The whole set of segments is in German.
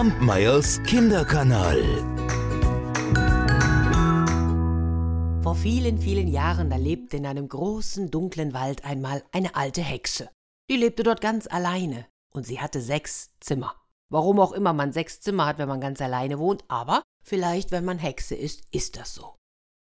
Kampmeyers Kinderkanal. Vor vielen, vielen Jahren, da lebte in einem großen, dunklen Wald einmal eine alte Hexe. Die lebte dort ganz alleine und sie hatte sechs Zimmer. Warum auch immer man sechs Zimmer hat, wenn man ganz alleine wohnt, aber vielleicht, wenn man Hexe ist, ist das so.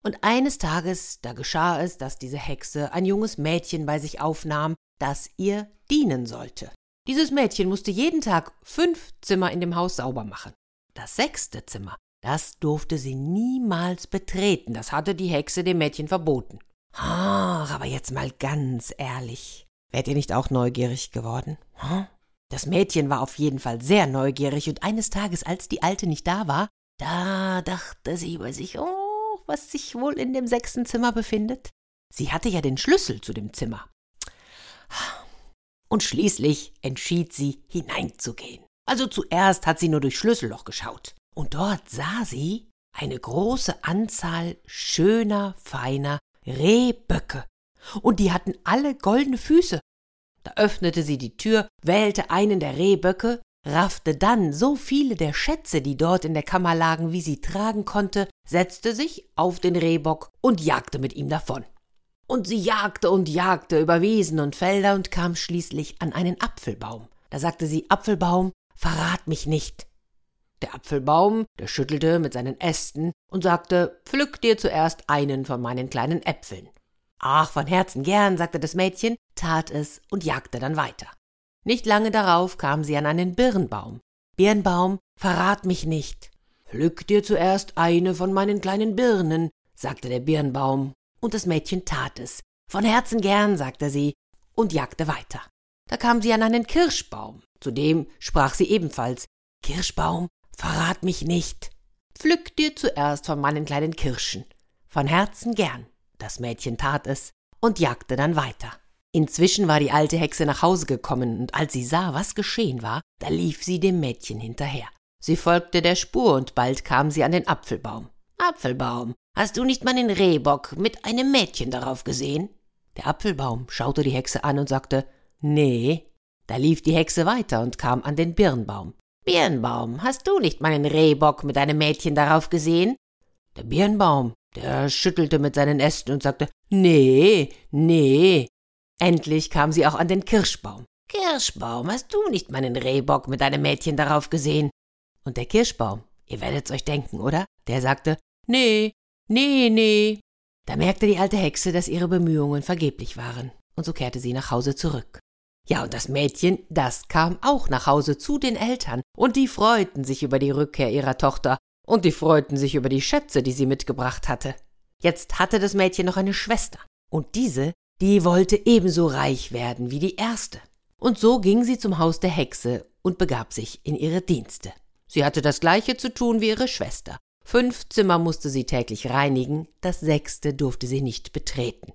Und eines Tages, da geschah es, dass diese Hexe ein junges Mädchen bei sich aufnahm, das ihr dienen sollte. Dieses Mädchen musste jeden Tag fünf Zimmer in dem Haus sauber machen. Das sechste Zimmer, das durfte sie niemals betreten, das hatte die Hexe dem Mädchen verboten. Ach, aber jetzt mal ganz ehrlich. Wärt ihr nicht auch neugierig geworden? Das Mädchen war auf jeden Fall sehr neugierig, und eines Tages, als die Alte nicht da war, da dachte sie bei sich, oh, was sich wohl in dem sechsten Zimmer befindet. Sie hatte ja den Schlüssel zu dem Zimmer und schließlich entschied sie, hineinzugehen. Also zuerst hat sie nur durch Schlüsselloch geschaut, und dort sah sie eine große Anzahl schöner, feiner Rehböcke, und die hatten alle goldene Füße. Da öffnete sie die Tür, wählte einen der Rehböcke, raffte dann so viele der Schätze, die dort in der Kammer lagen, wie sie tragen konnte, setzte sich auf den Rehbock und jagte mit ihm davon. Und sie jagte und jagte über Wiesen und Felder und kam schließlich an einen Apfelbaum. Da sagte sie, Apfelbaum, verrat mich nicht. Der Apfelbaum, der schüttelte mit seinen Ästen und sagte, pflück dir zuerst einen von meinen kleinen Äpfeln. Ach, von Herzen gern, sagte das Mädchen, tat es und jagte dann weiter. Nicht lange darauf kam sie an einen Birnbaum. Birnbaum, verrat mich nicht. Pflück dir zuerst eine von meinen kleinen Birnen, sagte der Birnbaum und das Mädchen tat es. Von Herzen gern, sagte sie, und jagte weiter. Da kam sie an einen Kirschbaum. Zu dem sprach sie ebenfalls Kirschbaum, verrat mich nicht. Pflück dir zuerst von meinen kleinen Kirschen. Von Herzen gern. Das Mädchen tat es und jagte dann weiter. Inzwischen war die alte Hexe nach Hause gekommen, und als sie sah, was geschehen war, da lief sie dem Mädchen hinterher. Sie folgte der Spur, und bald kam sie an den Apfelbaum. Apfelbaum, Hast du nicht meinen Rehbock mit einem Mädchen darauf gesehen? Der Apfelbaum schaute die Hexe an und sagte Nee. Da lief die Hexe weiter und kam an den Birnbaum. Birnbaum, hast du nicht meinen Rehbock mit einem Mädchen darauf gesehen? Der Birnbaum, der schüttelte mit seinen Ästen und sagte Nee, nee. Endlich kam sie auch an den Kirschbaum. Kirschbaum, hast du nicht meinen Rehbock mit einem Mädchen darauf gesehen? Und der Kirschbaum, ihr werdet's euch denken, oder? Der sagte Nee, Nee, nee. Da merkte die alte Hexe, dass ihre Bemühungen vergeblich waren, und so kehrte sie nach Hause zurück. Ja, und das Mädchen, das kam auch nach Hause zu den Eltern, und die freuten sich über die Rückkehr ihrer Tochter, und die freuten sich über die Schätze, die sie mitgebracht hatte. Jetzt hatte das Mädchen noch eine Schwester, und diese, die wollte ebenso reich werden wie die erste. Und so ging sie zum Haus der Hexe und begab sich in ihre Dienste. Sie hatte das gleiche zu tun wie ihre Schwester, Fünf Zimmer musste sie täglich reinigen, das sechste durfte sie nicht betreten.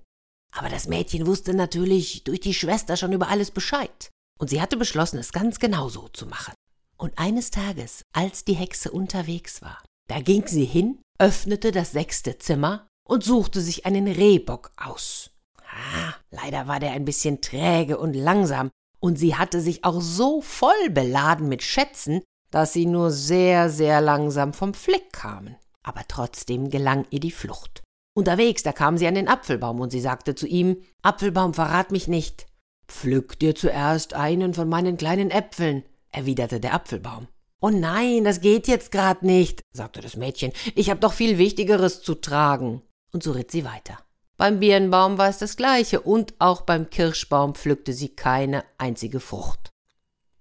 Aber das Mädchen wusste natürlich durch die Schwester schon über alles Bescheid, und sie hatte beschlossen, es ganz genau so zu machen. Und eines Tages, als die Hexe unterwegs war, da ging sie hin, öffnete das sechste Zimmer und suchte sich einen Rehbock aus. Ah, leider war der ein bisschen träge und langsam, und sie hatte sich auch so voll beladen mit Schätzen, dass sie nur sehr, sehr langsam vom Fleck kamen. Aber trotzdem gelang ihr die Flucht. Unterwegs, da kam sie an den Apfelbaum und sie sagte zu ihm, Apfelbaum, verrat mich nicht. Pflück dir zuerst einen von meinen kleinen Äpfeln, erwiderte der Apfelbaum. Oh nein, das geht jetzt grad nicht, sagte das Mädchen. Ich hab doch viel Wichtigeres zu tragen. Und so ritt sie weiter. Beim Birnbaum war es das gleiche, und auch beim Kirschbaum pflückte sie keine einzige Frucht.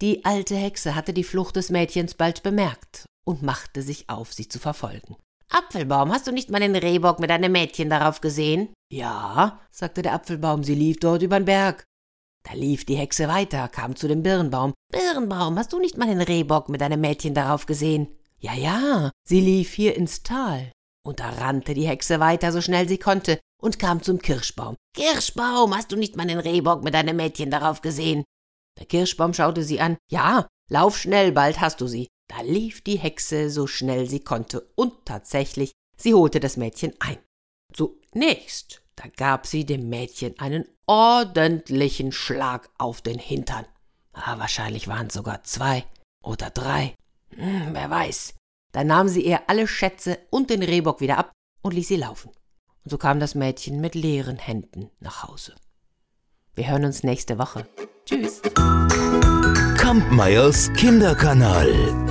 Die alte Hexe hatte die Flucht des Mädchens bald bemerkt und machte sich auf, sie zu verfolgen. Apfelbaum, hast du nicht meinen Rehbock mit einem Mädchen darauf gesehen? Ja, sagte der Apfelbaum, sie lief dort übern Berg. Da lief die Hexe weiter, kam zu dem Birnbaum. Birnbaum, hast du nicht meinen Rehbock mit einem Mädchen darauf gesehen? Ja, ja, sie lief hier ins Tal. Und da rannte die Hexe weiter, so schnell sie konnte, und kam zum Kirschbaum. Kirschbaum, hast du nicht meinen Rehbock mit einem Mädchen darauf gesehen? Der Kirschbaum schaute sie an. Ja, lauf schnell, bald hast du sie. Da lief die Hexe so schnell sie konnte, und tatsächlich, sie holte das Mädchen ein. Zunächst, da gab sie dem Mädchen einen ordentlichen Schlag auf den Hintern. Ah, wahrscheinlich waren es sogar zwei oder drei. Hm, wer weiß. Da nahm sie ihr alle Schätze und den Rehbock wieder ab und ließ sie laufen. Und so kam das Mädchen mit leeren Händen nach Hause. Wir hören uns nächste Woche. Tschüss. Kampmeyers Kinderkanal.